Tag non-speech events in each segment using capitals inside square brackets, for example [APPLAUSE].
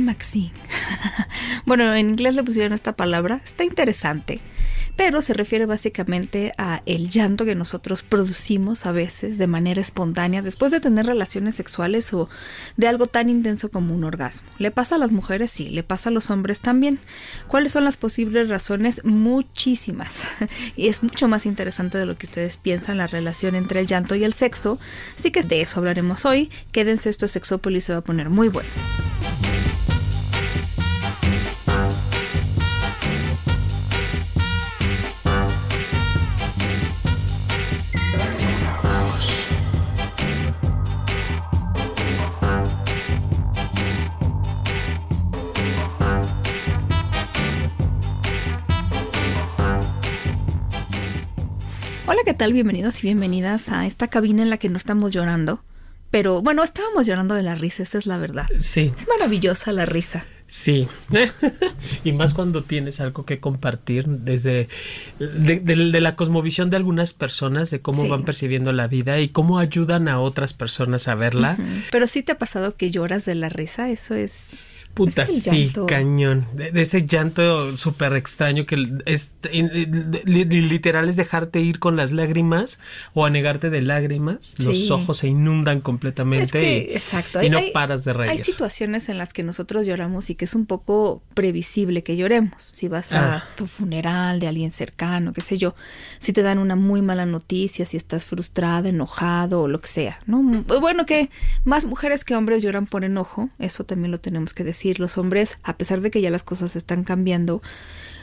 Maxine? [LAUGHS] bueno, en inglés le pusieron esta palabra, está interesante, pero se refiere básicamente a el llanto que nosotros producimos a veces de manera espontánea después de tener relaciones sexuales o de algo tan intenso como un orgasmo. ¿Le pasa a las mujeres? Sí, le pasa a los hombres también. ¿Cuáles son las posibles razones? Muchísimas. [LAUGHS] y es mucho más interesante de lo que ustedes piensan la relación entre el llanto y el sexo. Así que de eso hablaremos hoy. Quédense, esto es Sexópolis, se va a poner muy bueno. Hola, ¿qué tal? Bienvenidos y bienvenidas a esta cabina en la que no estamos llorando. Pero bueno, estábamos llorando de la risa, esa es la verdad. Sí, Es maravillosa la risa. sí. [LAUGHS] y más cuando tienes algo que compartir desde de, de- de la cosmovisión de algunas personas, de cómo Sí. van percibiendo la vida y cómo ayudan a otras personas a verla. Pero sí te ha pasado que lloras de la risa, eso es... Puta, sí, cañón. De, de ese llanto súper extraño que es literal es dejarte ir con las lágrimas o anegarte de lágrimas. Los ojos se inundan completamente Es que, y, exacto. y no Hay- paras de reír. Hay situaciones en las que nosotros lloramos y que es un poco previsible que lloremos. Si vas a Ah. tu funeral de alguien cercano, qué sé yo, si te dan una muy mala noticia, si estás frustrada, enojado o lo que sea, ¿no? Bueno, que más mujeres que hombres lloran por enojo, eso también lo tenemos que decir. Los hombres, a pesar de que ya las cosas están cambiando,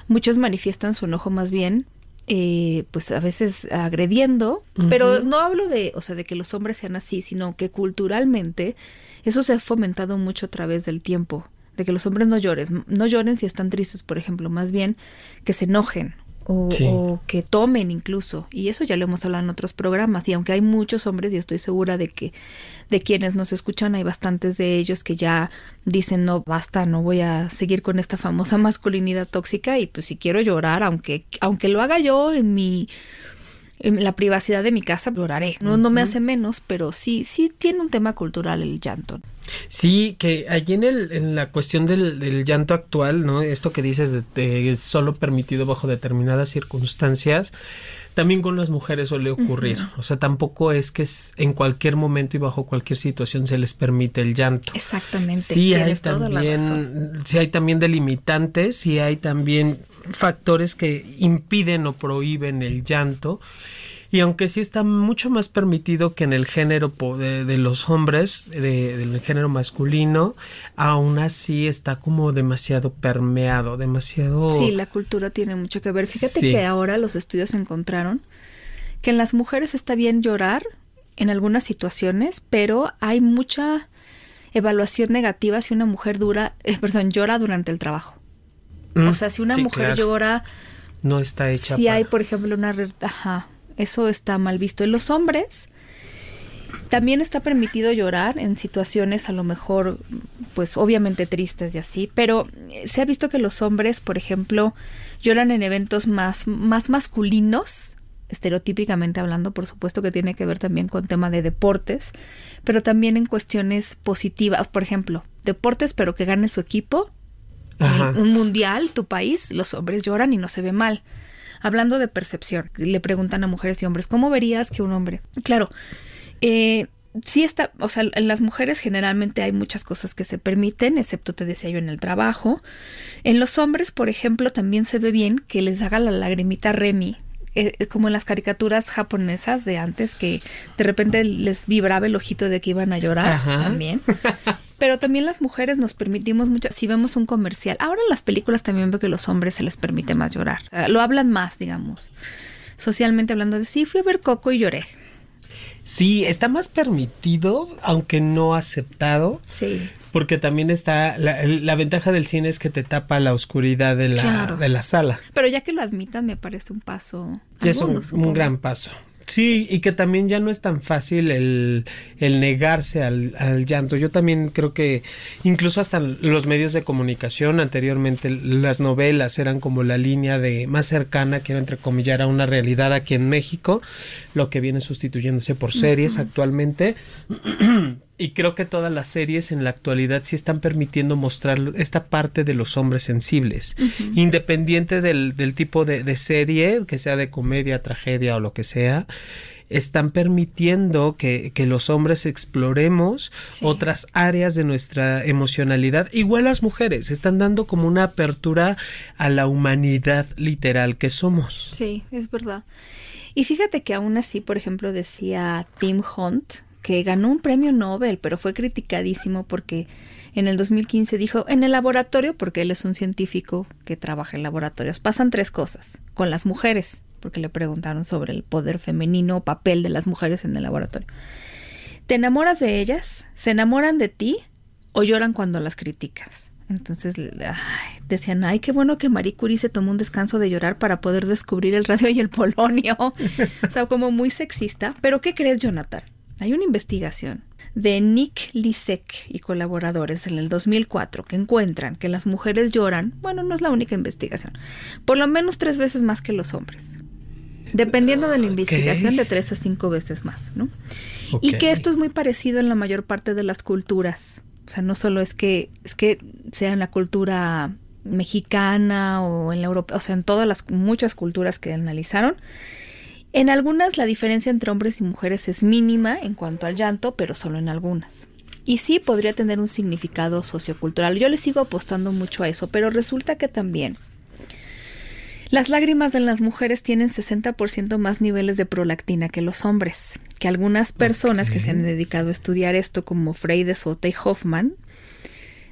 muchos manifiestan su enojo más bien eh, pues a veces agrediendo, pero no hablo de, o sea, de que los hombres sean así, sino que culturalmente eso se ha fomentado mucho a través del tiempo, de que los hombres no lloren, no lloren si están tristes, por ejemplo, más bien que se enojen o, Sí. o que tomen incluso, y eso ya lo hemos hablado en otros programas, y aunque hay muchos hombres, y estoy segura de que de quienes nos escuchan hay bastantes de ellos que ya dicen no basta, no voy a seguir con esta famosa masculinidad tóxica y pues si quiero llorar, aunque aunque lo haga yo en mi en la privacidad de mi casa lloraré. No, no me hace menos, pero sí, sí tiene un tema cultural el llanto. Sí, que allí en, el, en la cuestión del, del llanto actual, ¿no? Esto que dices de, de solo permitido bajo determinadas circunstancias, también con las mujeres suele ocurrir. O sea, tampoco es que es en cualquier momento y bajo cualquier situación se les permite el llanto. Exactamente. Sí hay también, sí hay también delimitantes, sí hay también factores que impiden o prohíben el llanto. Y aunque sí está mucho más permitido que en el género de, de los hombres, de- del género masculino, aún así está como demasiado permeado, demasiado... Sí, la cultura tiene mucho que ver. Fíjate Sí. que ahora los estudios encontraron que en las mujeres está bien llorar en algunas situaciones, pero hay mucha evaluación negativa si una mujer dura, eh, [LAUGHS] perdón, llora durante el trabajo. Mm, o sea, si una sí, mujer claro. llora, no está hecha si para- hay, por ejemplo, una... Ajá, eso está mal visto. En los hombres también está permitido llorar en situaciones a lo mejor, pues obviamente tristes y así, pero se ha visto que los hombres, por ejemplo, lloran en eventos más, más masculinos, estereotípicamente hablando, por supuesto que tiene que ver también con tema de deportes, pero también en cuestiones positivas, por ejemplo, deportes pero que gane su equipo, Ajá. un mundial, tu país, los hombres lloran y no se ve mal. Hablando de percepción, le preguntan a mujeres y hombres, ¿cómo verías que un hombre? Claro, eh, sí está, o sea, en las mujeres generalmente hay muchas cosas que se permiten, excepto te decía yo en el trabajo. En los hombres, por ejemplo, también se ve bien que les haga la lagrimita Remy, eh, como en las caricaturas japonesas de antes, que de repente les vibraba el ojito de que iban a llorar Ajá. también. [LAUGHS] Pero también las mujeres nos permitimos mucho, si vemos un comercial, ahora en las películas también veo que los hombres se les permite más llorar, O sea, lo hablan más, digamos. socialmente hablando de sí, fui a ver Coco y lloré. Sí, está más permitido, aunque no aceptado. Sí. Porque también está, la, la ventaja del cine es que te tapa la oscuridad de la, Claro. de la sala. Pero ya que lo admitan, me parece un paso. Y es un, un gran paso. Sí, y que también ya no es tan fácil el, el negarse al, al llanto. Yo también creo que incluso hasta los medios de comunicación anteriormente, las novelas eran como la línea de más cercana, quiero entrecomillar, a una realidad aquí en México, lo que viene sustituyéndose por series actualmente. [CLEARS THROAT] Y creo que todas las series en la actualidad sí están permitiendo mostrar esta parte de los hombres sensibles, independiente del, del tipo de, de serie, que sea de comedia, tragedia o lo que sea, están permitiendo que, que los hombres exploremos Sí. otras áreas de nuestra emocionalidad. Igual las mujeres están dando como una apertura a la humanidad literal que somos. Sí, es verdad. Y fíjate que aún así, por ejemplo, decía Tim Hunt, que ganó un premio Nobel, pero fue criticadísimo porque en el 2015 dijo, en el laboratorio, porque él es un científico que trabaja en laboratorios, pasan tres cosas con las mujeres, porque le preguntaron sobre el poder femenino o papel de las mujeres en el laboratorio. ¿Te enamoras de ellas? ¿Se enamoran de ti? ¿O lloran cuando las criticas? Entonces decían, ay, qué bueno que Marie Curie se tomó un descanso de llorar para poder descubrir el radio y el polonio. [LAUGHS] o sea, como muy sexista. Pero ¿qué crees, Jonathan? Hay una investigación de Nick Lisek y colaboradores en el 2004 que encuentran que las mujeres lloran, bueno, no es la única investigación, por lo menos tres veces más que los hombres. Dependiendo de la investigación, de tres a cinco veces más, ¿no? Y que esto es muy parecido en la mayor parte de las culturas. O sea, no solo es que, es que sea en la cultura mexicana o en la europea, o sea, en todas las muchas culturas que analizaron. En algunas la diferencia entre hombres y mujeres es mínima en cuanto al llanto, pero solo en algunas. Y sí podría tener un significado sociocultural. Yo le sigo apostando mucho a eso, pero resulta que también las lágrimas de las mujeres tienen 60% más niveles de prolactina que los hombres, que algunas personas que se han dedicado a estudiar esto, como Frey de Sota y Hoffman,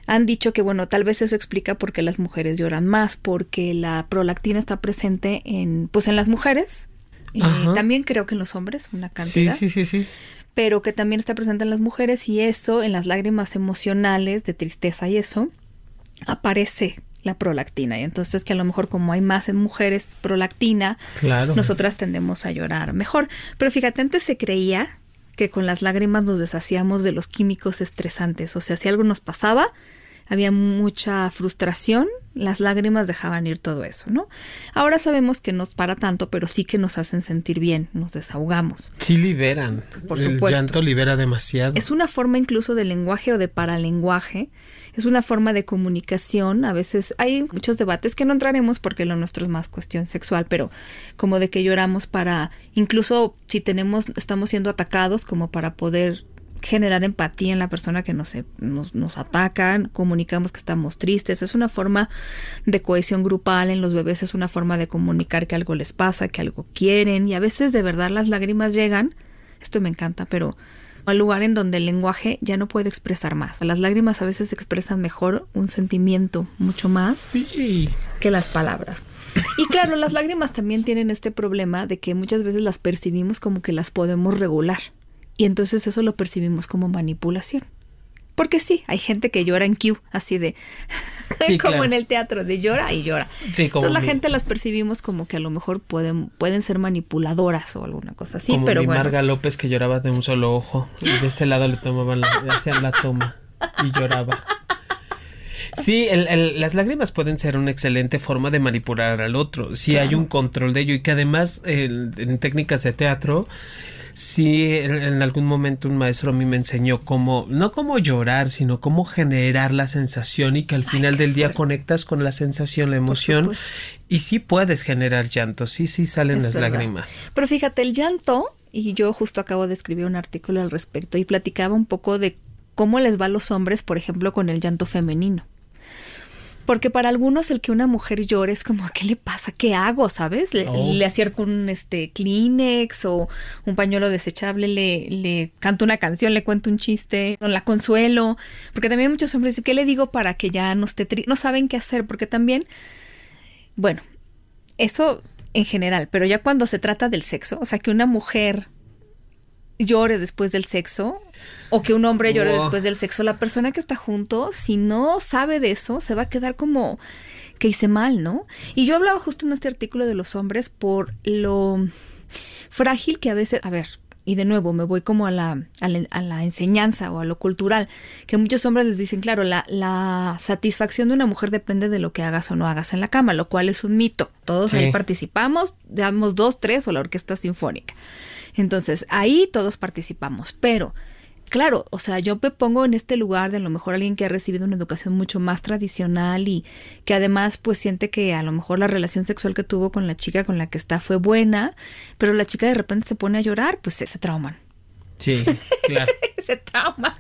han dicho que, bueno, tal vez eso explica por qué las mujeres lloran más, porque la prolactina está presente en, pues en las mujeres, eh, también creo que en los hombres, una Sí, cantidad sí, sí, sí. pero que también está presente en las mujeres y eso, en las lágrimas emocionales de tristeza y eso, aparece la prolactina. Y entonces que a lo mejor como hay más en mujeres prolactina, Claro. nosotras tendemos a llorar mejor. Pero fíjate, antes se creía que con las lágrimas nos deshacíamos de los químicos estresantes. O sea, si algo nos pasaba, había mucha frustración, las lágrimas dejaban ir todo eso, ¿no? Ahora sabemos que no es para tanto, pero sí que nos hacen sentir bien, nos desahogamos. Sí liberan. Por El supuesto. llanto libera demasiado. Es una forma incluso de lenguaje o de paralenguaje. Es una forma de comunicación. A veces hay muchos debates que no entraremos porque lo nuestro es más cuestión sexual, pero como de que lloramos para, incluso si tenemos, estamos siendo atacados, como para poder generar empatía en la persona que nos, nos, nos atacan, comunicamos que estamos tristes, es una forma de cohesión grupal en los bebés, es una forma de comunicar que algo les pasa, que algo quieren y a veces de verdad las lágrimas llegan, esto me encanta, pero al lugar en donde el lenguaje ya no puede expresar más. Las lágrimas a veces expresan mejor un sentimiento mucho más Sí. que las palabras. Y claro, las lágrimas también tienen este problema de que muchas veces las percibimos como que las podemos regular. Y entonces eso lo percibimos como manipulación. Porque sí, hay gente que llora en Q, así de [LAUGHS] Sí, como claro. en el teatro, de llora y llora. Sí, como Entonces la mi- gente las percibimos como que a lo mejor pueden, pueden ser manipuladoras o alguna cosa así, como pero mi bueno. Marga López que lloraba de un solo ojo y de ese lado le tomaban la, hacían la toma y lloraba. Sí, el- el- las lágrimas pueden ser una excelente forma de manipular al otro, si hay un control de ello y que además el- en técnicas de teatro, sí, en, algún momento un maestro a mí me enseñó cómo, no cómo llorar, sino cómo generar la sensación y que al final del día conectas con la sensación, la emoción y sí puedes generar llanto, sí, sí salen Es las verdad. lágrimas. Pero fíjate, el llanto, y yo justo acabo de escribir un artículo al respecto y platicaba un poco de cómo les va a los hombres, por ejemplo, con el llanto femenino. Porque para algunos el que una mujer llore es como, ¿qué le pasa? ¿Qué hago? ¿Sabes? Le, Oh. le acerco un este, Kleenex o un pañuelo desechable, le, le canto una canción, le cuento un chiste, la consuelo. Porque también muchos hombres dicen, ¿qué le digo para que ya no esté triste? No saben qué hacer, porque también, bueno, eso en general, pero ya cuando se trata del sexo, o sea, que una mujer llore después del sexo o que un hombre llore después del sexo, la persona que está junto, si no sabe de eso, se va a quedar como que hice mal, ¿no? Y yo hablaba justo en este artículo de los hombres por lo frágil que a veces, a ver, y de nuevo me voy como a la, a la, enseñanza o a lo cultural, que muchos hombres les dicen, claro, la, la, satisfacción de una mujer depende de lo que hagas o no hagas en la cama, lo cual es un mito. Todos ahí participamos, damos dos, tres o la orquesta sinfónica. Entonces, ahí todos participamos, pero claro, o sea, yo me pongo en este lugar de a lo mejor alguien que ha recibido una educación mucho más tradicional y que además pues siente que a lo mejor la relación sexual que tuvo con la chica con la que está fue buena, pero la chica de repente se pone a llorar, pues se trauman. Sí, claro. [LAUGHS] se trauma.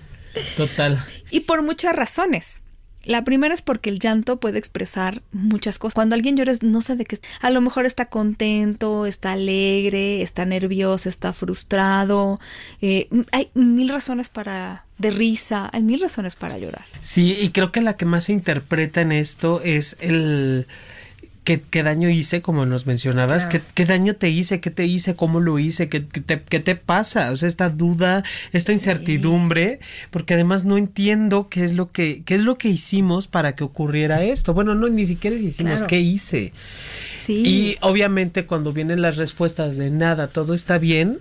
Total. Y por muchas razones. La primera es porque el llanto puede expresar muchas cosas. Cuando alguien llora, no sé de qué. A lo mejor está contento, está alegre, está nervioso, está frustrado. Eh, hay mil razones para de risa, hay mil razones para llorar. Sí, y creo que la que más se interpreta en esto es el ¿Qué, daño hice, como nos mencionabas? ¿Qué, daño te hice? ¿Qué te hice? ¿Cómo lo hice? ¿Qué, te, qué te, pasa? O sea, esta duda, esta incertidumbre, porque además no entiendo qué es lo que, qué es lo que hicimos para que ocurriera esto. Bueno, no, ni siquiera hicimos, ¿qué hice? Sí. Y obviamente cuando vienen las respuestas de nada, todo está bien,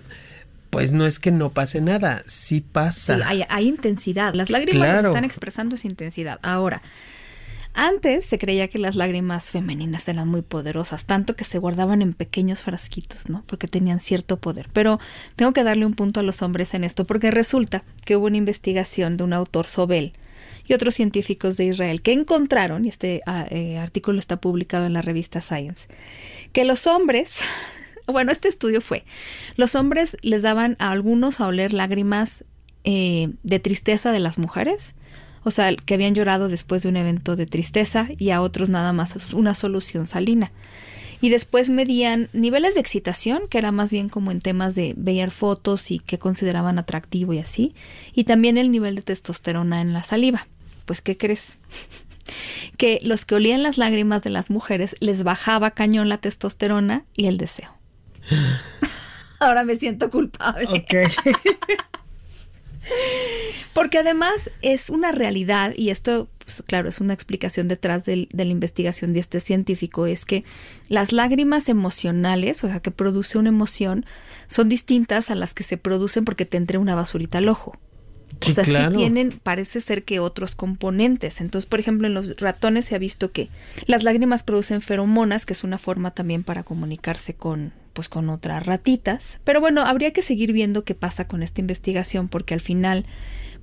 pues no es que no pase nada, sí pasa. Sí, hay, hay intensidad. Las lágrimas que están expresando es intensidad. Ahora, antes se creía que las lágrimas femeninas eran muy poderosas, tanto que se guardaban en pequeños frasquitos, ¿no? Porque tenían cierto poder. Pero tengo que darle un punto a los hombres en esto, porque resulta que hubo una investigación de un autor Sobel y otros científicos de Israel que encontraron, y este ah, eh, artículo está publicado en la revista Science, que los hombres, [LAUGHS] bueno, este estudio fue, los hombres les daban a algunos a oler lágrimas eh, de tristeza de las mujeres, o sea, que habían llorado después de un evento de tristeza y a otros nada más una solución salina. Y después medían niveles de excitación, que era más bien como en temas de ver fotos y que consideraban atractivo y así, y también el nivel de testosterona en la saliva. Pues, ¿qué crees? [LAUGHS] que los que olían las lágrimas de las mujeres les bajaba cañón la testosterona y el deseo. [GASPS] [LAUGHS] Ahora me siento culpable. [LAUGHS] Porque además es una realidad, y esto, pues, claro, es una explicación detrás de la investigación de este científico, es que las lágrimas emocionales, o sea, que produce una emoción, son distintas a las que se producen porque te entre una basurita al ojo. o sea, sí tienen, parece ser que otros componentes. Entonces, por ejemplo, en los ratones se ha visto que las lágrimas producen feromonas, que es una forma también para comunicarse con, pues con otras ratitas. Pero bueno, habría que seguir viendo qué pasa con esta investigación porque al final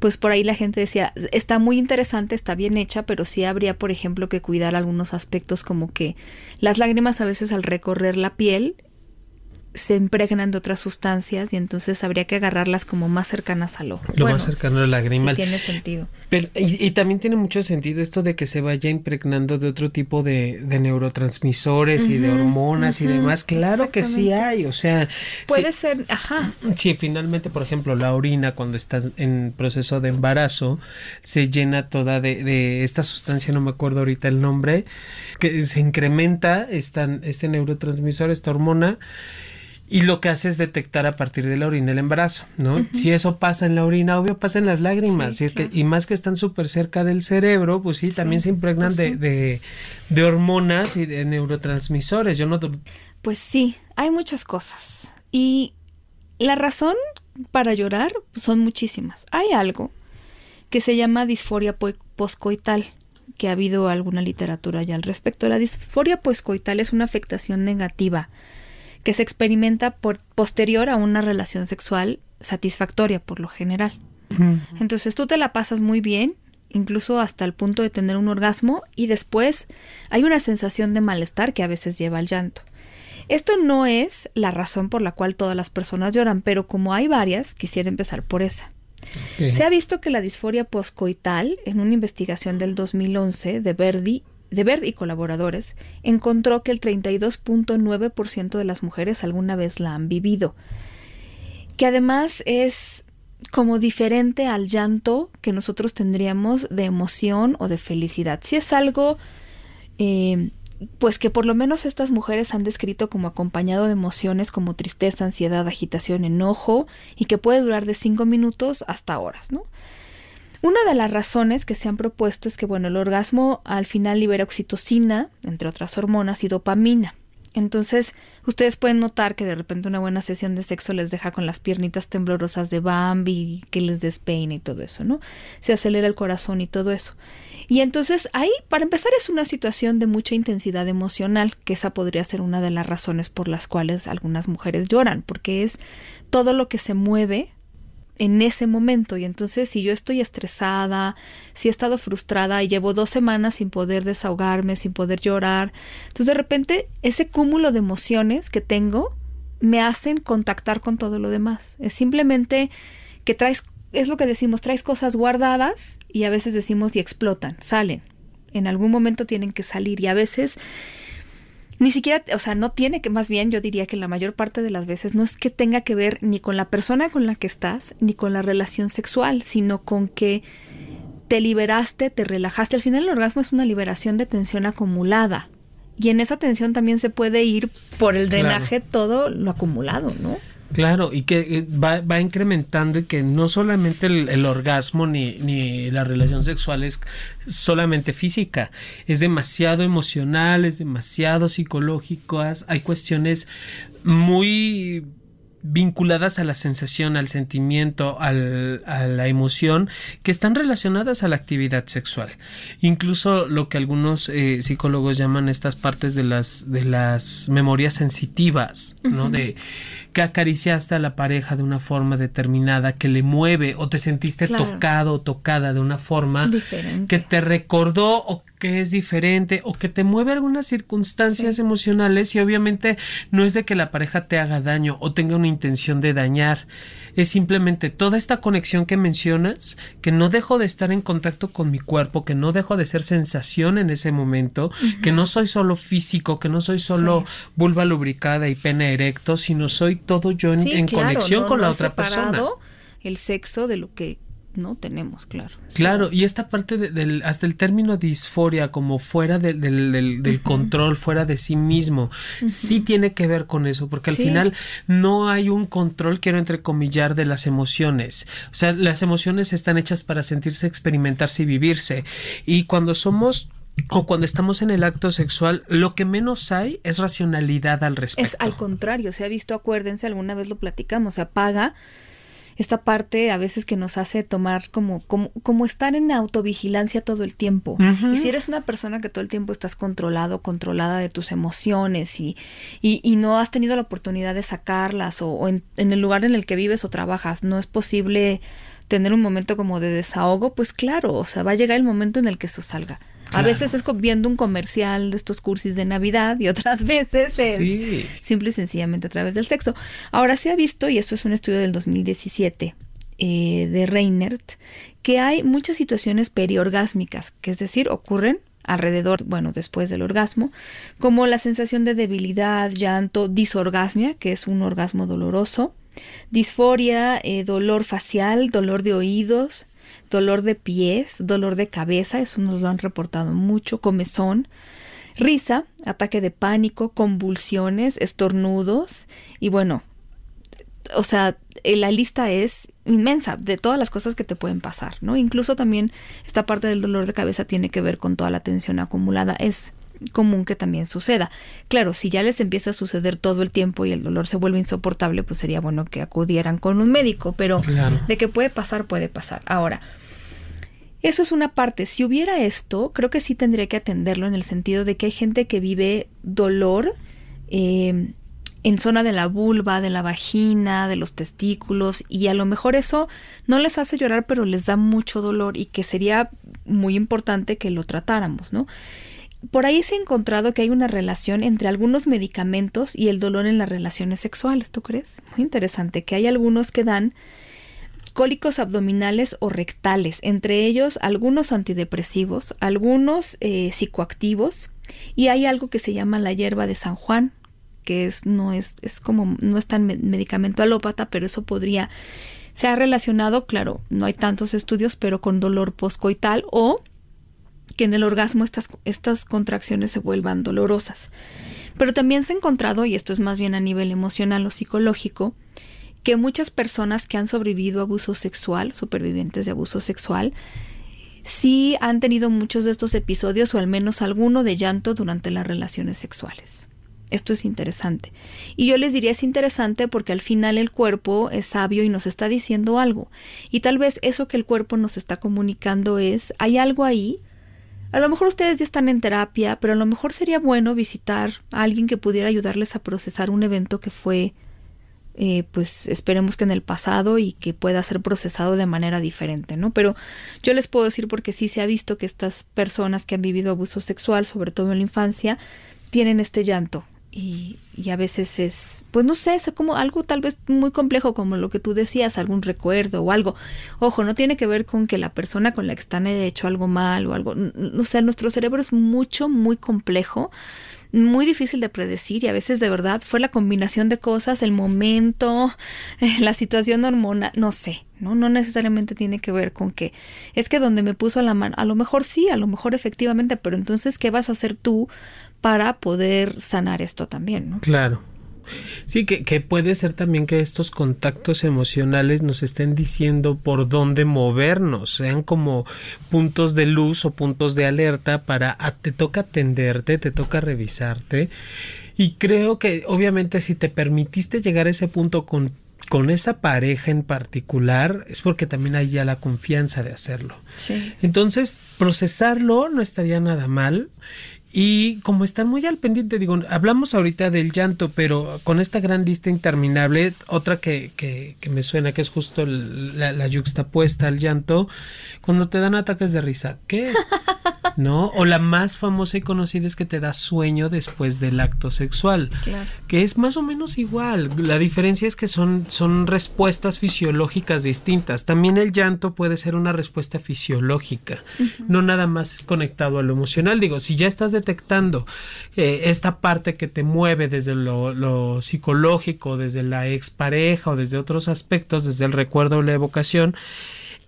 pues por ahí la gente decía, está muy interesante, está bien hecha, pero sí habría, por ejemplo, que cuidar algunos aspectos como que las lágrimas a veces al recorrer la piel se impregnan de otras sustancias y entonces habría que agarrarlas como más cercanas al ojo. Lo más cercano al lagrimal. Sí tiene sentido. Pero, y, también tiene mucho sentido esto de que se vaya impregnando de otro tipo de, neurotransmisores y de hormonas y demás. Claro que sí hay, o sea... Puede ser, ajá. Sí, finalmente, por ejemplo, la orina cuando estás en proceso de embarazo se llena toda de, de esta sustancia, no me acuerdo ahorita el nombre, que se incrementa esta, este neurotransmisor, esta hormona y lo que hace es detectar a partir de la orina el embarazo, ¿no? Si eso pasa en la orina, obvio pasa en las lágrimas. y, más que están súper cerca del cerebro, pues sí, también se impregnan pues de, de, hormonas y de neurotransmisores. Yo no. Pues sí, hay muchas cosas. Y la razón para llorar son muchísimas. Hay algo que se llama disforia poscoital que ha habido alguna literatura ya al respecto. La disforia poscoital es una afectación negativa que se experimenta por, posterior a una relación sexual satisfactoria por lo general. Entonces tú te la pasas muy bien, incluso hasta el punto de tener un orgasmo, y después hay una sensación de malestar que a veces lleva al llanto. Esto no es la razón por la cual todas las personas lloran, pero como hay varias, quisiera empezar por esa. Se ha visto que la disforia poscoital, en una investigación del 2011 de Verdi de Verde y colaboradores encontró que el 32.9% de las mujeres alguna vez la han vivido, que además es como diferente al llanto que nosotros tendríamos de emoción o de felicidad. Si es algo eh, pues que por lo menos estas mujeres han descrito como acompañado de emociones como tristeza, ansiedad, agitación, enojo y que puede durar de cinco minutos hasta horas, ¿no? Una de las razones que se han propuesto es que, bueno, el orgasmo al final libera oxitocina, entre otras hormonas, y dopamina. Entonces, ustedes pueden notar que de repente una buena sesión de sexo les deja con las piernitas temblorosas de Bambi, que les despeina y todo eso, ¿no? Se acelera el corazón y todo eso. Y entonces ahí, para empezar, es una situación de mucha intensidad emocional, que esa podría ser una de las razones por las cuales algunas mujeres lloran, porque es todo lo que se mueve en ese momento. Y entonces si yo estoy estresada, si he estado frustrada y llevo dos semanas sin poder desahogarme, sin poder llorar, entonces de repente ese cúmulo de emociones que tengo me hacen contactar con todo lo demás. Es simplemente que traes es lo que decimos, traes cosas guardadas y a veces decimos y explotan, salen. En algún momento tienen que salir y a veces ni siquiera, o sea, no tiene que, más bien yo diría que la mayor parte de las veces no es que tenga que ver ni con la persona con la que estás, ni con la relación sexual, sino con que te liberaste, te relajaste. Al final el orgasmo es una liberación de tensión acumulada. Y en esa tensión también se puede ir por el drenaje todo lo acumulado, ¿no? Claro, y que eh, va, va incrementando y que no solamente el, orgasmo ni, ni, la relación sexual es solamente física, es demasiado emocional, es demasiado psicológico, hay cuestiones muy vinculadas a la sensación, al sentimiento, al, a la emoción, que están relacionadas a la actividad sexual. Incluso lo que algunos eh, psicólogos llaman estas partes de las, de las memorias sensitivas, ¿no? De que acariciaste a la pareja de una forma determinada, que le mueve, o te sentiste tocado o tocada de una forma que te recordó o que es diferente o que te mueve algunas circunstancias emocionales y obviamente no es de que la pareja te haga daño o tenga una intención de dañar. Es simplemente toda esta conexión que mencionas, que no dejo de estar en contacto con mi cuerpo, que no dejo de ser sensación en ese momento, que no soy solo físico, que no soy solo vulva lubricada y pene erecto, sino soy todo yo en, conexión con la otra persona. El sexo de lo que no tenemos, claro. Claro, y esta parte del, hasta el término disforia, como fuera del, del, control, fuera de sí mismo, sí tiene que ver con eso, porque al final no hay un control, quiero entrecomillar, de las emociones. O sea, las emociones están hechas para sentirse, experimentarse y vivirse. Y cuando somos o cuando estamos en el acto sexual, lo que menos hay es racionalidad al respecto. Es al contrario, se ha visto, acuérdense, alguna vez lo platicamos, se apaga esta parte a veces que nos hace tomar como, como, como estar en autovigilancia todo el tiempo. Y si eres una persona que todo el tiempo estás controlado, controlada de tus emociones y, y, no has tenido la oportunidad de sacarlas o, en, en el lugar en el que vives o trabajas, no es posible tener un momento como de desahogo, pues claro, o sea, va a llegar el momento en el que eso salga. A veces es viendo un comercial de estos cursis de Navidad y otras [LAUGHS] veces es simple y sencillamente a través del sexo. Ahora se ha visto, y esto es un estudio del 2017 eh, de Reinert, que hay muchas situaciones periorgásmicas, que es decir, ocurren alrededor, bueno, después del orgasmo, como la sensación de debilidad, llanto, disorgasmia, que es un orgasmo doloroso, disforia, eh, dolor facial, dolor de oídos, dolor de pies, dolor de cabeza, eso nos lo han reportado mucho, comezón, risa, ataque de pánico, convulsiones, estornudos y bueno, o sea, eh, la lista es inmensa de todas las cosas que te pueden pasar, ¿no? Incluso también esta parte del dolor de cabeza tiene que ver con toda la tensión acumulada. Es común que también suceda. Claro, si ya les empieza a suceder todo el tiempo y el dolor se vuelve insoportable, pues sería bueno que acudieran con un médico, pero de que puede pasar, puede pasar. Ahora, eso es una parte. Si hubiera esto, creo que sí tendría que atenderlo en el sentido de que hay gente que vive dolor eh, en zona de la vulva, de la vagina, de los testículos, y a lo mejor eso no les hace llorar, pero les da mucho dolor y que sería muy importante que lo tratáramos, ¿no? Por ahí se ha encontrado que hay una relación entre algunos medicamentos y el dolor en las relaciones sexuales, ¿tú crees? Muy interesante, que hay algunos que dan cólicos abdominales o rectales, entre ellos algunos antidepresivos, algunos eh, psicoactivos y hay algo que se llama la hierba de San Juan, que es no es es como no es tan medicamento alópata, pero eso podría se ha relacionado, claro, no hay tantos estudios, pero con dolor poscoital o que en el orgasmo estas, contracciones se vuelvan dolorosas. Pero también se ha encontrado, y esto es más bien a nivel emocional o psicológico, que muchas personas que han sobrevivido a abuso sexual, supervivientes de abuso sexual, sí han tenido muchos de estos episodios o al menos alguno de llanto durante las relaciones sexuales. Esto es interesante. Y yo les diría es interesante porque al final el cuerpo es sabio y nos está diciendo algo. Y tal vez eso que el cuerpo nos está comunicando es, hay algo ahí. A lo mejor ustedes ya están en terapia, pero a lo mejor sería bueno visitar a alguien que pudiera ayudarles a procesar un evento que fue eh, pues esperemos que en el pasado y que pueda ser procesado de manera diferente, ¿no? Pero yo les puedo decir porque sí se ha visto que estas personas que han vivido abuso sexual, sobre todo en la infancia, tienen este llanto. Y, y a veces es, pues no sé, es como algo tal vez muy complejo como lo que tú decías, algún recuerdo o algo. Ojo, no tiene que ver con que la persona con la que están haya hecho algo mal o algo. O sea, nuestro cerebro es mucho, muy complejo muy difícil de predecir y a veces de verdad fue la combinación de cosas, el momento, la situación hormonal, no sé, ¿no? No necesariamente tiene que ver con que es que donde me puso la mano, a lo mejor sí, a lo mejor efectivamente, pero entonces, ¿qué vas a hacer tú para poder sanar esto también, ¿no? Claro. Sí, que, que, puede ser también que estos contactos emocionales nos estén diciendo por dónde movernos, sean como puntos de luz o puntos de alerta para ah, te toca atenderte, te toca revisarte. Y creo que obviamente si te permitiste llegar a ese punto con con esa pareja en particular es porque también hay ya la confianza de hacerlo. Sí. Entonces, procesarlo no estaría nada mal y como están muy al pendiente, digo, hablamos ahorita del llanto, pero con esta gran lista interminable, otra que, que, que me suena que es justo la, la yuxtapuesta al llanto, cuando te dan ataques de risa, ¿qué? [LAUGHS] ¿No? O la más famosa y conocida es que te da sueño después del acto sexual, claro. que es más o menos igual. La diferencia es que son, son respuestas fisiológicas distintas. También el llanto puede ser una respuesta fisiológica, uh -huh. no nada más conectado a lo emocional. Digo, si ya estás detectando eh, esta parte que te mueve desde lo, lo, psicológico, desde la expareja o desde otros aspectos, desde el recuerdo o la evocación,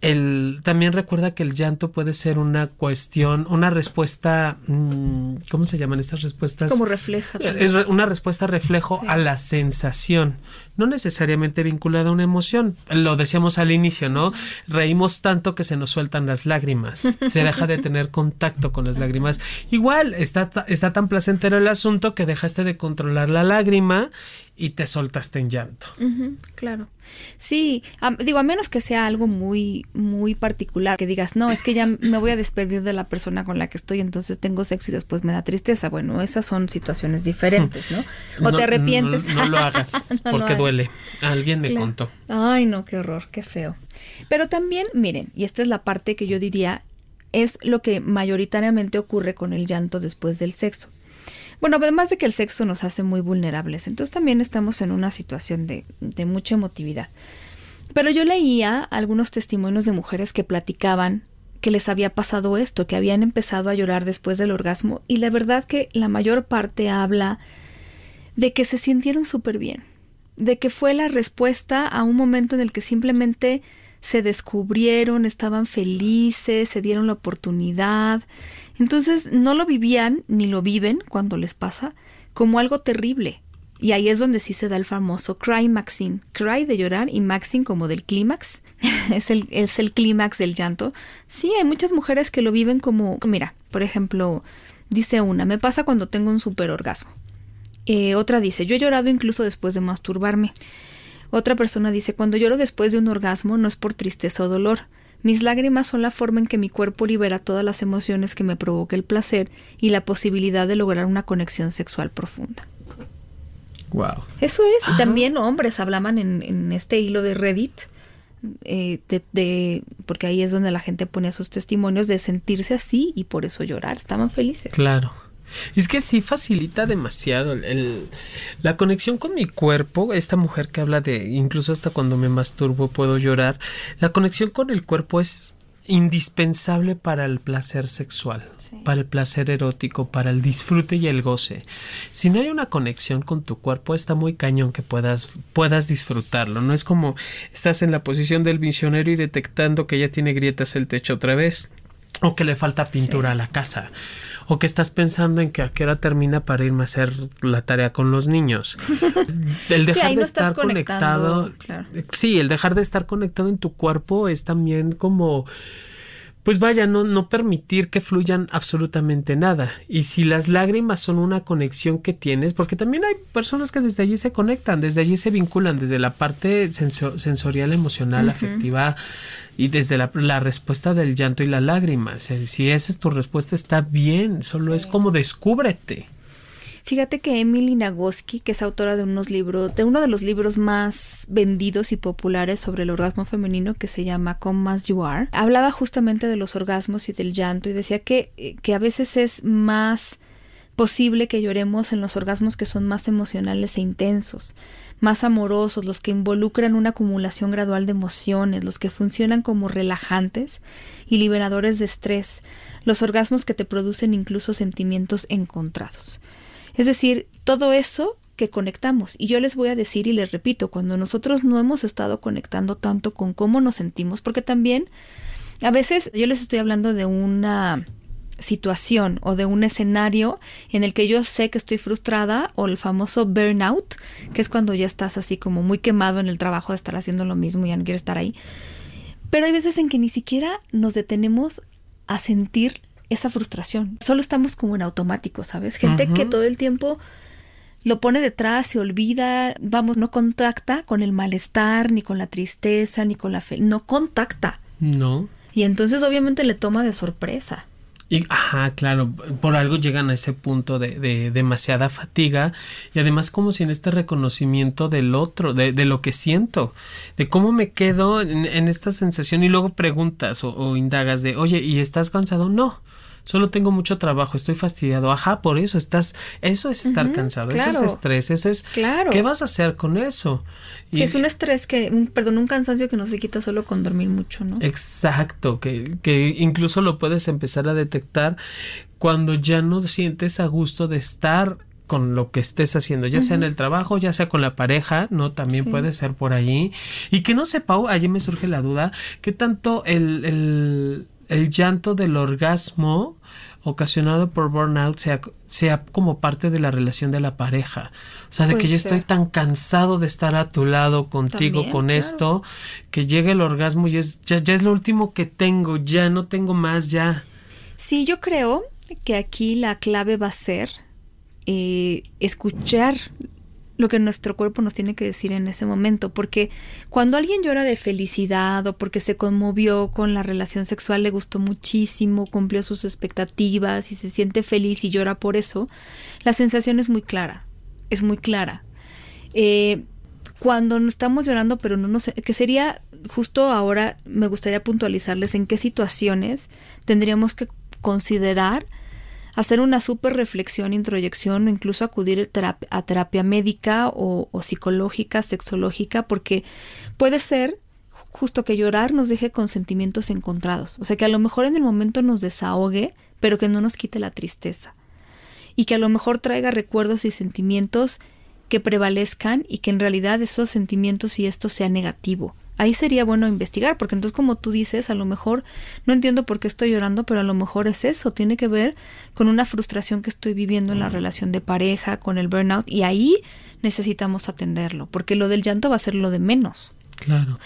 el, también recuerda que el llanto puede ser una cuestión, una respuesta, mmm, ¿cómo se llaman estas respuestas? Como refleja. Es una respuesta reflejo sí. a la sensación no necesariamente vinculada a una emoción. Lo decíamos al inicio, ¿no? Reímos tanto que se nos sueltan las lágrimas. Se deja de tener contacto con las lágrimas. Igual, está, está tan placentero el asunto que dejaste de controlar la lágrima y te soltaste en llanto. Uh -huh, claro. Sí, a, digo, a menos que sea algo muy, muy particular, que digas, no, es que ya me voy a despedir de la persona con la que estoy, entonces tengo sexo y después me da tristeza. Bueno, esas son situaciones diferentes, ¿no? [LAUGHS] O no, te arrepientes. No, no lo hagas, [LAUGHS] porque lo duele. Alguien me claro. contó. Ay, no, qué horror, qué feo. Pero también, miren, y esta es la parte que yo diría, es lo que mayoritariamente ocurre con el llanto después del sexo. Bueno, además de que el sexo nos hace muy vulnerables, entonces también estamos en una situación de, de mucha emotividad. Pero yo leía algunos testimonios de mujeres que platicaban que les había pasado esto, que habían empezado a llorar después del orgasmo y la verdad que la mayor parte habla de que se sintieron súper bien, de que fue la respuesta a un momento en el que simplemente se descubrieron, estaban felices, se dieron la oportunidad. Entonces no lo vivían ni lo viven cuando les pasa como algo terrible. Y ahí es donde sí se da el famoso cry maxine. Cry de llorar y maxine como del clímax. [LAUGHS] es el, es el clímax del llanto. Sí, hay muchas mujeres que lo viven como, mira, por ejemplo, dice una, me pasa cuando tengo un super orgasmo. Eh, otra dice, yo he llorado incluso después de masturbarme. Otra persona dice, cuando lloro después de un orgasmo no es por tristeza o dolor. Mis lágrimas son la forma en que mi cuerpo libera todas las emociones que me provoca el placer y la posibilidad de lograr una conexión sexual profunda. Wow. Eso es. Y también hombres hablaban en, en este hilo de Reddit. Eh, de, de, porque ahí es donde la gente pone sus testimonios de sentirse así y por eso llorar. Estaban felices. Claro. Es que sí facilita demasiado el, el, la conexión con mi cuerpo. Esta mujer que habla de incluso hasta cuando me masturbo puedo llorar. La conexión con el cuerpo es indispensable para el placer sexual, sí. para el placer erótico, para el disfrute y el goce. Si no hay una conexión con tu cuerpo, está muy cañón que puedas, puedas disfrutarlo. No es como estás en la posición del misionero y detectando que ya tiene grietas el techo otra vez o que le falta pintura a la casa o que estás pensando en que a qué hora termina para irme a hacer la tarea con los niños. [LAUGHS] El dejar de estar conectado, sí, el dejar de estar conectado en tu cuerpo es también como pues vaya, no, no permitir que fluyan absolutamente nada. Y si las lágrimas son una conexión que tienes, porque también hay personas que desde allí se conectan, desde allí se vinculan, desde la parte sensorial, emocional, afectiva y desde la, respuesta del llanto y la lágrima. si esa es tu respuesta, está bien, solo es como descúbrete. Fíjate que Emily Nagoski, que es autora de unos libros, de uno de los libros más vendidos y populares sobre el orgasmo femenino que se llama Come As You Are, hablaba justamente de los orgasmos y del llanto y decía que, eh, que a veces es más posible que lloremos en los orgasmos que son más emocionales e intensos, más amorosos, los que involucran una acumulación gradual de emociones, los que funcionan como relajantes y liberadores de estrés, los orgasmos que te producen incluso sentimientos encontrados. Es decir, todo eso que conectamos. Y yo les voy a decir y les repito, cuando nosotros no hemos estado conectando tanto con cómo nos sentimos, porque también a veces yo les estoy hablando de una situación o de un escenario en el que yo sé que estoy frustrada o el famoso burnout, que es cuando ya estás así como muy quemado en el trabajo de estar haciendo lo mismo y ya no quieres estar ahí. Pero hay veces en que ni siquiera nos detenemos a sentir esa frustración. Solo estamos como en automático, ¿sabes? Gente que todo el tiempo lo pone detrás, se olvida, vamos, no contacta con el malestar, ni con la tristeza, ni con la fe, no contacta. No. Y entonces obviamente le toma de sorpresa. Y, ajá, claro, por algo llegan a ese punto de, de, demasiada fatiga y además como si en este reconocimiento del otro, de, de lo que siento, de cómo me quedo en, esta sensación y luego preguntas o, o, indagas de, oye, ¿y estás cansado? No, solo tengo mucho trabajo, estoy fastidiado. Ajá, por eso estás, eso es estar cansado, eso es estrés, eso es, claro. ¿qué vas a hacer con eso? Sí, es un estrés que, un, perdón, un cansancio que no se quita solo con dormir mucho, ¿no? Exacto, que, que incluso lo puedes empezar a detectar cuando ya no sientes a gusto de estar con lo que estés haciendo, ya sea en el trabajo, ya sea con la pareja, ¿no? También puede ser por ahí. Y que no sepa, allí me surge la duda, ¿qué tanto el, el, el llanto del orgasmo ocasionado por burnout sea, sea como parte de la relación de la pareja. O sea, de que yo estoy tan cansado de estar a tu lado contigo con esto, que llega el orgasmo y es, ya, ya es lo último que tengo, ya no tengo más, ya. Sí, yo creo que aquí la clave va a ser eh, escuchar lo que nuestro cuerpo nos tiene que decir en ese momento, porque cuando alguien llora de felicidad o porque se conmovió con la relación sexual, le gustó muchísimo, cumplió sus expectativas y se siente feliz y llora por eso, la sensación es muy clara, es muy clara. Eh, cuando estamos llorando, pero no nos... que sería justo ahora, me gustaría puntualizarles en qué situaciones tendríamos que considerar hacer una súper reflexión, introyección o incluso acudir a terapia médica o, psicológica, sexológica, porque puede ser justo que llorar nos deje con sentimientos encontrados. O sea, que a lo mejor en el momento nos desahogue, pero que no nos quite la tristeza. Y que a lo mejor traiga recuerdos y sentimientos que prevalezcan y que en realidad esos sentimientos y esto sea negativo ahí sería bueno investigar, porque entonces como tú dices, a lo mejor no entiendo por qué estoy llorando, pero a lo mejor es eso, tiene que ver con una frustración que estoy viviendo en la relación de pareja, con el burnout, y ahí necesitamos atenderlo, porque lo del llanto va a ser lo de menos. Claro.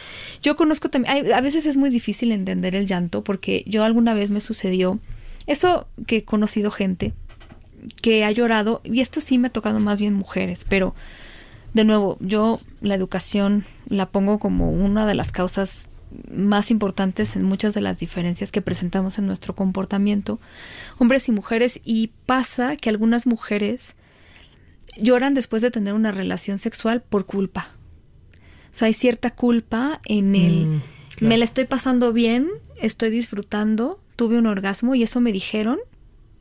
Yo conozco también, a veces es muy difícil entender el llanto, porque yo alguna vez me sucedió, eso que he conocido gente que ha llorado, y esto sí me ha tocado más bien mujeres, pero de nuevo, yo la educación la pongo como una de las causas más importantes en muchas de las diferencias que presentamos en nuestro comportamiento, hombres y mujeres, y pasa que algunas mujeres lloran después de tener una relación sexual por culpa. O sea, hay cierta culpa en el mm, me la estoy pasando bien, estoy disfrutando, tuve un orgasmo y eso me dijeron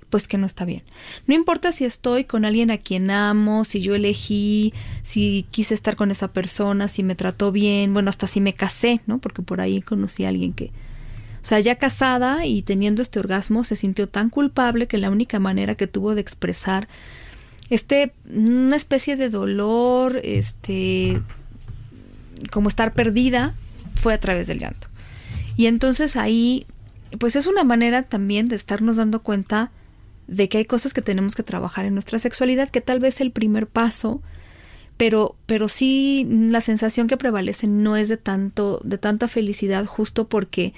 pues que no está bien. No importa si estoy con alguien a quien amo, si yo elegí, si quise estar con esa persona, si me trató bien, bueno, hasta si me casé, ¿no? Porque por ahí conocí a alguien que, o sea, ya casada y teniendo este orgasmo, se sintió tan culpable que la única manera que tuvo de expresar este, una especie de dolor, este, como estar perdida, fue a través del llanto. Y entonces ahí pues es una manera también de estarnos dando cuenta de que hay cosas que tenemos que trabajar en nuestra sexualidad, que tal vez el primer paso, pero, pero sí la sensación que prevalece no es de tanto, de tanta felicidad, justo porque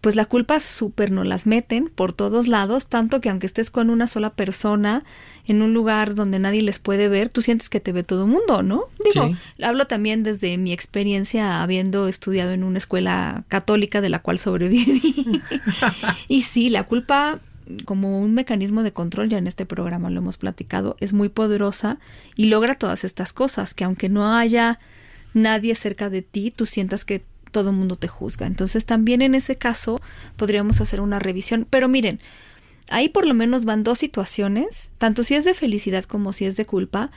pues la culpa súper nos las meten por todos lados, tanto que aunque estés con una sola persona en un lugar donde nadie les puede ver, tú sientes que te ve todo el mundo, ¿no? Digo, hablo también desde mi experiencia habiendo estudiado en una escuela católica de la cual sobreviví. [LAUGHS] y sí, la culpa como un mecanismo de control, ya en este programa lo hemos platicado, es muy poderosa y logra todas estas cosas, que aunque no haya nadie cerca de ti, tú sientas que todo el mundo te juzga. Entonces también en ese caso podríamos hacer una revisión. Pero miren, ahí por lo menos van dos situaciones, tanto si es de felicidad como si es de culpa,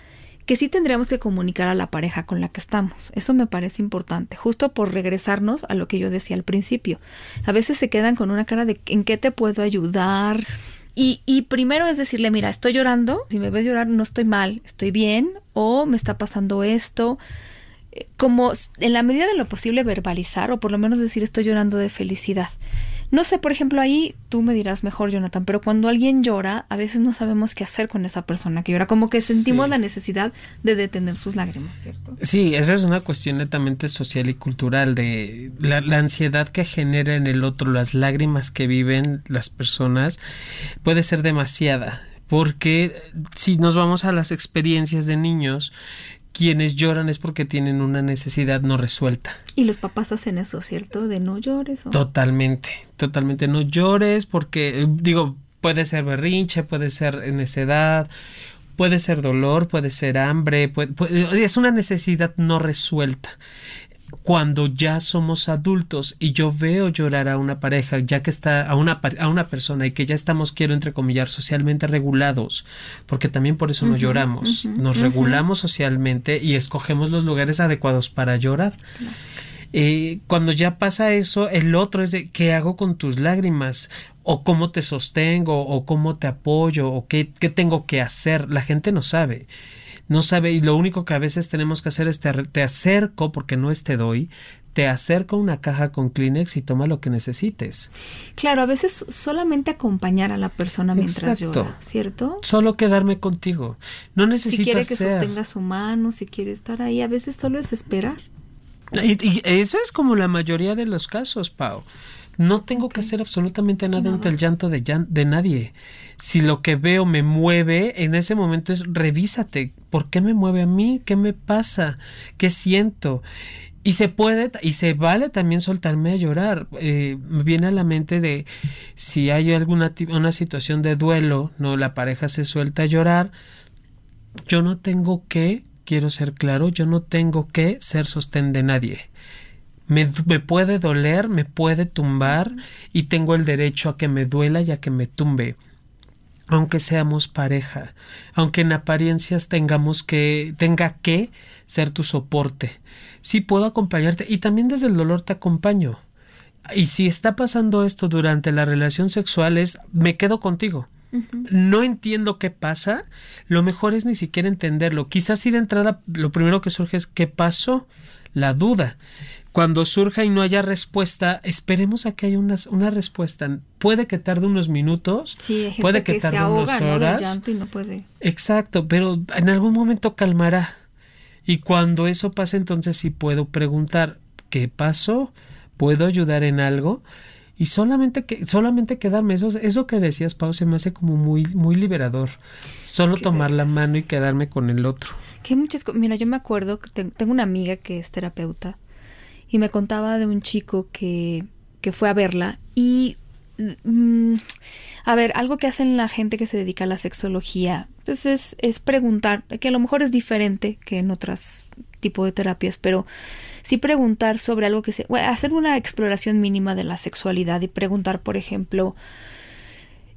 que sí tendríamos que comunicar a la pareja con la que estamos. Eso me parece importante, justo por regresarnos a lo que yo decía al principio. A veces se quedan con una cara de ¿en qué te puedo ayudar? Y, y, primero es decirle, mira, estoy llorando, si me ves llorar no estoy mal, estoy bien, o me está pasando esto, como en la medida de lo posible verbalizar o por lo menos decir estoy llorando de felicidad. No sé, por ejemplo, ahí tú me dirás mejor, Jonathan, pero cuando alguien llora, a veces no sabemos qué hacer con esa persona que llora, como que sentimos la necesidad de detener sus lágrimas, ¿cierto? Sí, esa es una cuestión netamente social y cultural de la, la ansiedad que genera en el otro, las lágrimas que viven las personas, puede ser demasiada porque si nos vamos a las experiencias de niños, quienes lloran es porque tienen una necesidad no resuelta. Y los papás hacen eso, ¿cierto? De no llores. Totalmente, totalmente. No llores porque, eh, digo, puede ser berrinche, puede ser necedad, puede ser dolor, puede ser hambre, es una necesidad no resuelta cuando ya somos adultos y yo veo llorar a una pareja, ya que está a una, a una persona y que ya estamos, quiero entrecomillar, socialmente regulados, porque también por eso no lloramos, nos regulamos socialmente y escogemos los lugares adecuados para llorar. Eh, cuando ya pasa eso, el otro es de qué hago con tus lágrimas, o cómo te sostengo, o cómo te apoyo, o qué, qué tengo que hacer. La gente no sabe no sabe y lo único que a veces tenemos que hacer es te, acerco porque no es te doy, te acerco una caja con Kleenex y toma lo que necesites. Claro, a veces solamente acompañar a la persona mientras llora, ¿cierto? Solo quedarme contigo. No necesitas Si quiere que sostenga su mano, si quiere estar ahí, a veces solo es esperar. Y, eso es como la mayoría de los casos, Pau. No tengo que hacer absolutamente nada ante el llanto de, de nadie. Si lo que veo me mueve, en ese momento es revísate. ¿Por qué me mueve a mí? ¿Qué me pasa? ¿Qué siento? Y se puede, y se vale también soltarme a llorar. Eh, me viene a la mente de si hay alguna una situación de duelo, no la pareja se suelta a llorar, yo no tengo que, quiero ser claro, yo no tengo que ser sostén de nadie. Me, me, puede doler, me puede tumbar y tengo el derecho a que me duela y a que me tumbe. Aunque seamos pareja, aunque en apariencias tengamos que, tenga que ser tu soporte. Sí puedo acompañarte y también desde el dolor te acompaño. Y si está pasando esto durante la relación sexual es me quedo contigo. No entiendo qué pasa. Lo mejor es ni siquiera entenderlo. Quizás si de entrada lo primero que surge es qué pasó, la duda cuando surja y no haya respuesta, esperemos a que haya una, una respuesta. Puede que tarde unos minutos, puede que, tarde unas horas. Exacto, pero en algún momento calmará. Y cuando eso pase, entonces sí puedo preguntar qué pasó, puedo ayudar en algo y solamente que solamente quedarme. Eso eso que decías Pau se me hace como muy muy liberador. Solo tomar la mano y quedarme con el otro. Que muchas mira yo me acuerdo que tengo una amiga que es terapeuta y me contaba de un chico que, que fue a verla y mm, a ver, algo que hacen la gente que se dedica a la sexología, pues es, es preguntar, que a lo mejor es diferente que en otros tipos de terapias, pero sí preguntar sobre algo que se, hacer una exploración mínima de la sexualidad y preguntar, por ejemplo,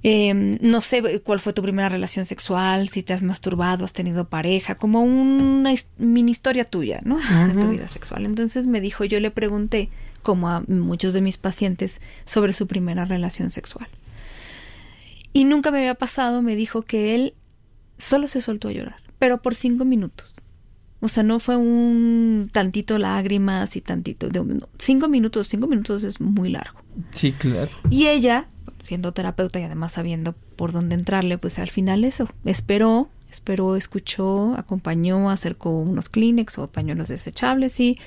Em, no sé cuál fue tu primera relación sexual, si te has masturbado, has tenido pareja, como una mini historia tuya, ¿no? [LAUGHS] De tu vida sexual. Entonces me dijo, yo le pregunté, como a muchos de mis pacientes, sobre su primera relación sexual. Y nunca me había pasado, me dijo que él solo se soltó a llorar, pero por cinco minutos. O sea, no fue un tantito lágrimas y tantito. De, cinco minutos, cinco minutos es muy largo. Sí, claro. Y ella, siendo terapeuta y además sabiendo por dónde entrarle, pues al final eso, esperó, esperó, escuchó, acompañó, acercó unos Kleenex o pañuelos desechables y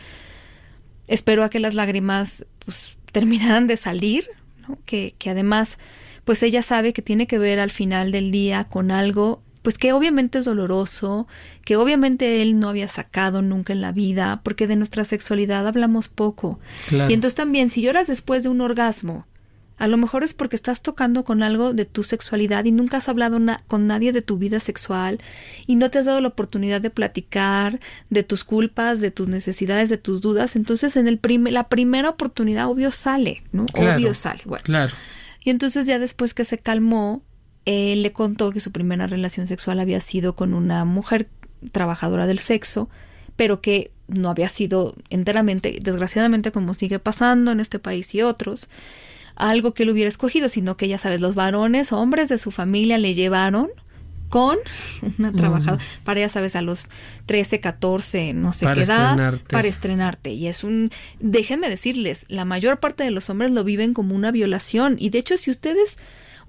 esperó a que las lágrimas pues, [LAUGHS] terminaran de salir, ¿no? que, que además pues ella sabe que tiene que ver al final del día con algo pues que obviamente es doloroso, que obviamente él no había sacado nunca en la vida, porque de nuestra sexualidad hablamos poco. Claro. Y entonces también, si lloras después de un orgasmo, a lo mejor es porque estás tocando con algo de tu sexualidad y nunca has hablado con nadie de tu vida sexual y no te has dado la oportunidad de platicar de tus culpas, de tus necesidades, de tus dudas. Entonces, en el prim la primera oportunidad, obvio sale, ¿no? Claro, obvio sale. Bueno. Claro. Y entonces ya después que se calmó, él le contó que su primera relación sexual había sido con una mujer trabajadora del sexo, pero que no había sido enteramente, desgraciadamente como sigue pasando en este país y otros, algo que él hubiera escogido, sino que ya sabes, los varones, hombres de su familia le llevaron con una trabajadora, mm. para ya sabes, a los 13, 14, no sé para qué edad, estrenarte. para estrenarte. Y es un, déjenme decirles, la mayor parte de los hombres lo viven como una violación. Y de hecho, si ustedes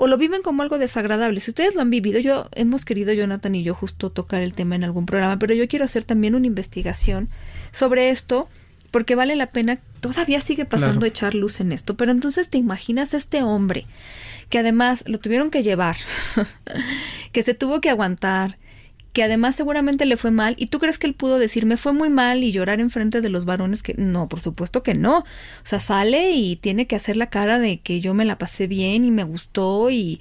o lo viven como algo desagradable. Si ustedes lo han vivido, yo hemos querido Jonathan y yo justo tocar el tema en algún programa, pero yo quiero hacer también una investigación sobre esto porque vale la pena, todavía sigue pasando Claro. echar luz en esto, pero entonces te imaginas a este hombre que además lo tuvieron que llevar, [LAUGHS] que se tuvo que aguantar, que además seguramente le fue mal, y tú crees que él pudo decir me fue muy mal y llorar enfrente de los varones que no, por supuesto que no. O sea, sale y tiene que hacer la cara de que yo me la pasé bien y me gustó y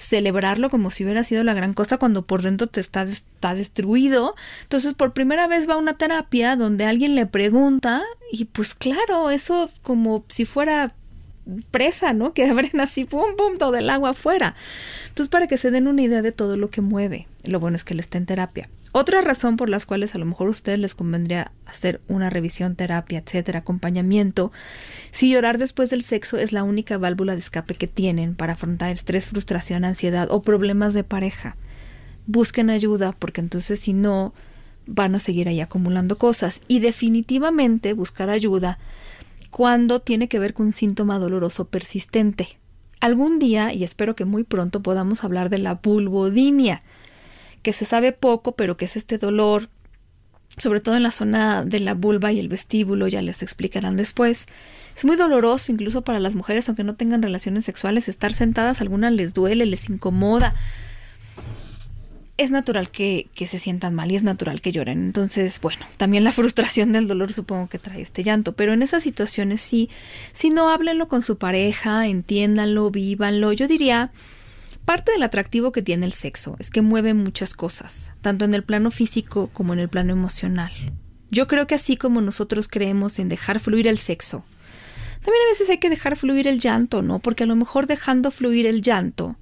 celebrarlo como si hubiera sido la gran cosa cuando por dentro te está, está destruido. Entonces, por primera vez va a una terapia donde alguien le pregunta y pues claro, eso como si fuera presa, ¿no? [LAUGHS] Que abren así, pum, pum, todo el agua afuera. Entonces, para que se den una idea de todo lo que mueve, lo bueno es que él está en terapia. Otra razón por las cuales a lo mejor a ustedes les convendría hacer una revisión, terapia, etcétera, acompañamiento, si llorar después del sexo es la única válvula de escape que tienen para afrontar estrés, frustración, ansiedad o problemas de pareja, busquen ayuda porque entonces si no van a seguir ahí acumulando cosas. Y definitivamente buscar ayuda cuando tiene que ver con un síntoma doloroso persistente. Algún día, y espero que muy pronto, podamos hablar de la vulvodinia, que se sabe poco, pero que es este dolor, sobre todo en la zona de la vulva y el vestíbulo, ya les explicarán después. Es muy doloroso incluso para las mujeres, aunque no tengan relaciones sexuales, estar sentadas, algunas les duele, les incomoda. Es natural que, que, se sientan mal y es natural que lloren. Entonces, bueno, también la [LAUGHS] frustración del dolor supongo que trae este llanto. Pero en esas situaciones sí, si no háblenlo con su pareja, entiéndanlo, vívanlo. Yo diría, parte del atractivo que tiene el sexo es que mueve muchas cosas, tanto en el plano físico como en el plano emocional. Yo creo que así como nosotros creemos en dejar fluir el sexo, también a veces hay que dejar fluir el llanto, ¿no? Porque a lo mejor dejando fluir el llanto,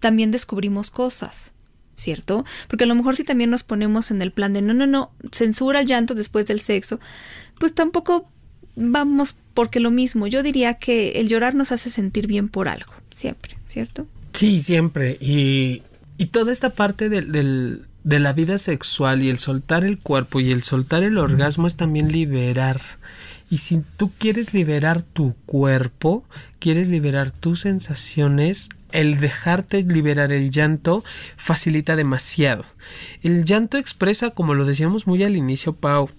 también descubrimos cosas. ¿cierto? Porque a lo mejor si también nos ponemos en el plan de no, no, no, censura el llanto después del sexo, pues tampoco vamos porque lo mismo. Yo diría que el llorar nos hace sentir bien por algo, siempre, ¿cierto? Sí, siempre. Y, y toda esta parte del, del, de la vida sexual y el soltar el cuerpo y el soltar el orgasmo es también liberar. Y si tú quieres liberar tu cuerpo, quieres liberar tus sensaciones, el dejarte liberar el llanto facilita demasiado. El llanto expresa, como lo decíamos muy al inicio, Pau,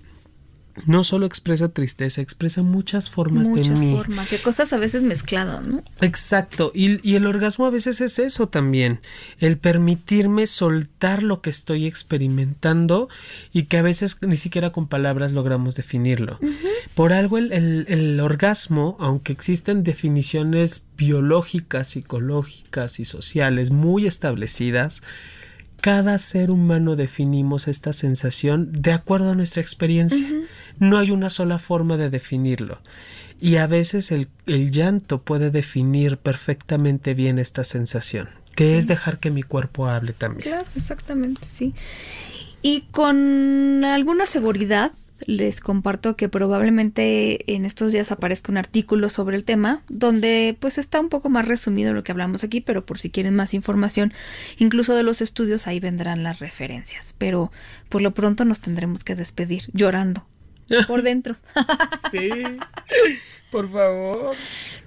no solo expresa tristeza, expresa muchas formas muchas de mí. formas, de cosas a veces mezcladas, ¿no? Exacto, y, y, el orgasmo a veces es eso también, el permitirme soltar lo que estoy experimentando y que a veces ni siquiera con palabras logramos definirlo. Uh -huh. Por algo el, el, el orgasmo, aunque existen definiciones biológicas, psicológicas y sociales muy establecidas, cada ser humano definimos esta sensación de acuerdo a nuestra experiencia. Uh -huh. No hay una sola forma de definirlo. Y a veces el, el llanto puede definir perfectamente bien esta sensación, que sí. es dejar que mi cuerpo hable también. Claro, exactamente, sí. Y con alguna seguridad les comparto que probablemente en estos días aparezca un artículo sobre el tema donde pues está un poco más resumido lo que hablamos aquí, pero por si quieren más información, incluso de los estudios, ahí vendrán las referencias. Pero por lo pronto nos tendremos que despedir llorando. [LAUGHS] por dentro. sí, [LAUGHS] por favor.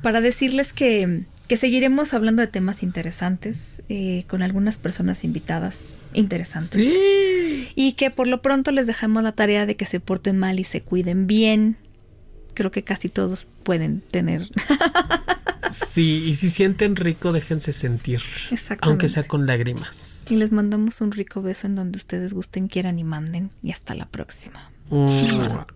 Para decirles que, que seguiremos hablando de temas interesantes eh, con algunas personas invitadas interesantes. Sí. Y que por lo pronto les dejamos la tarea de que se porten mal y se cuiden bien. Creo que casi todos pueden tener. [LAUGHS] Sí, y si sienten rico, déjense sentir. Aunque sea con lágrimas. Y les mandamos un rico beso en donde ustedes gusten, quieran y manden. Y hasta la próxima. Mua.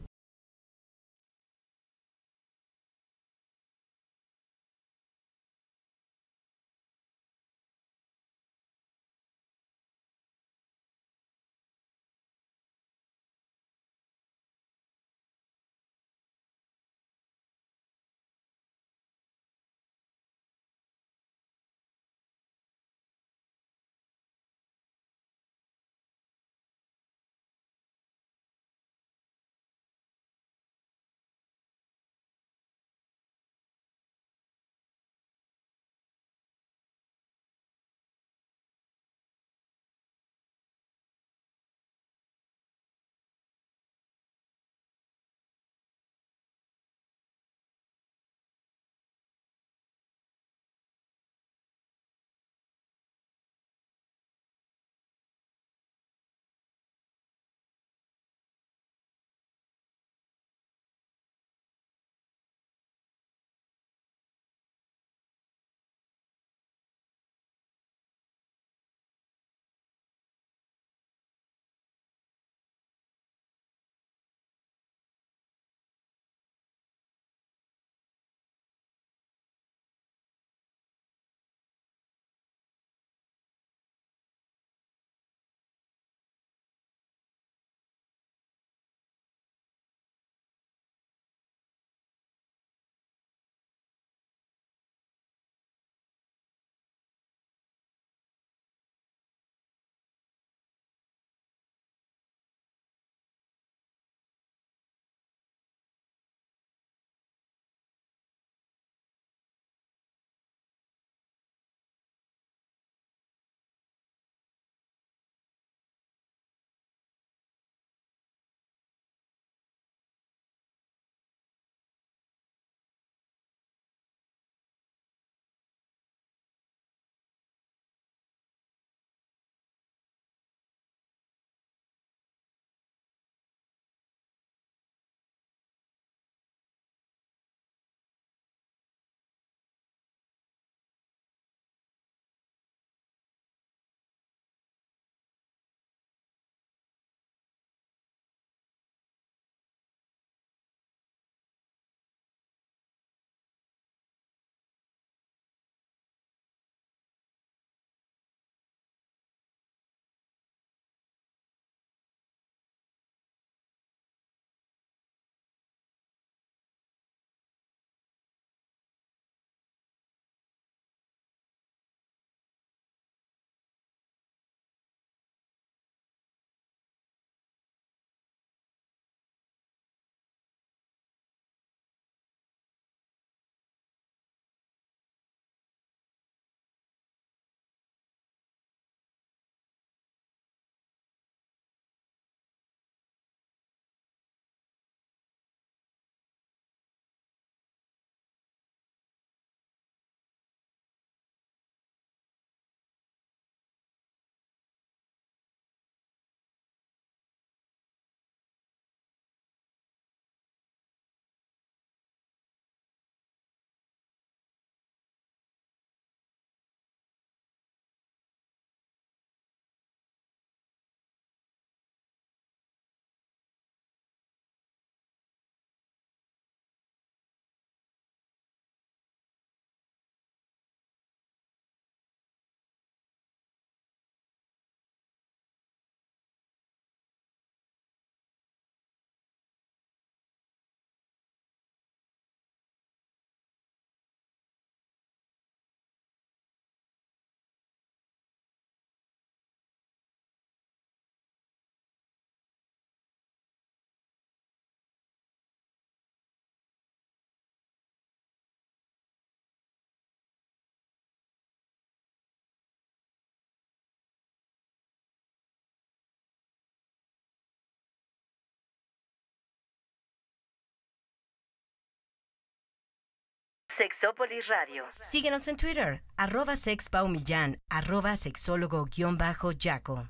Sexópolis Radio. Síguenos en Twitter, arroba sexpaumillán, arroba sexólogo-yaco.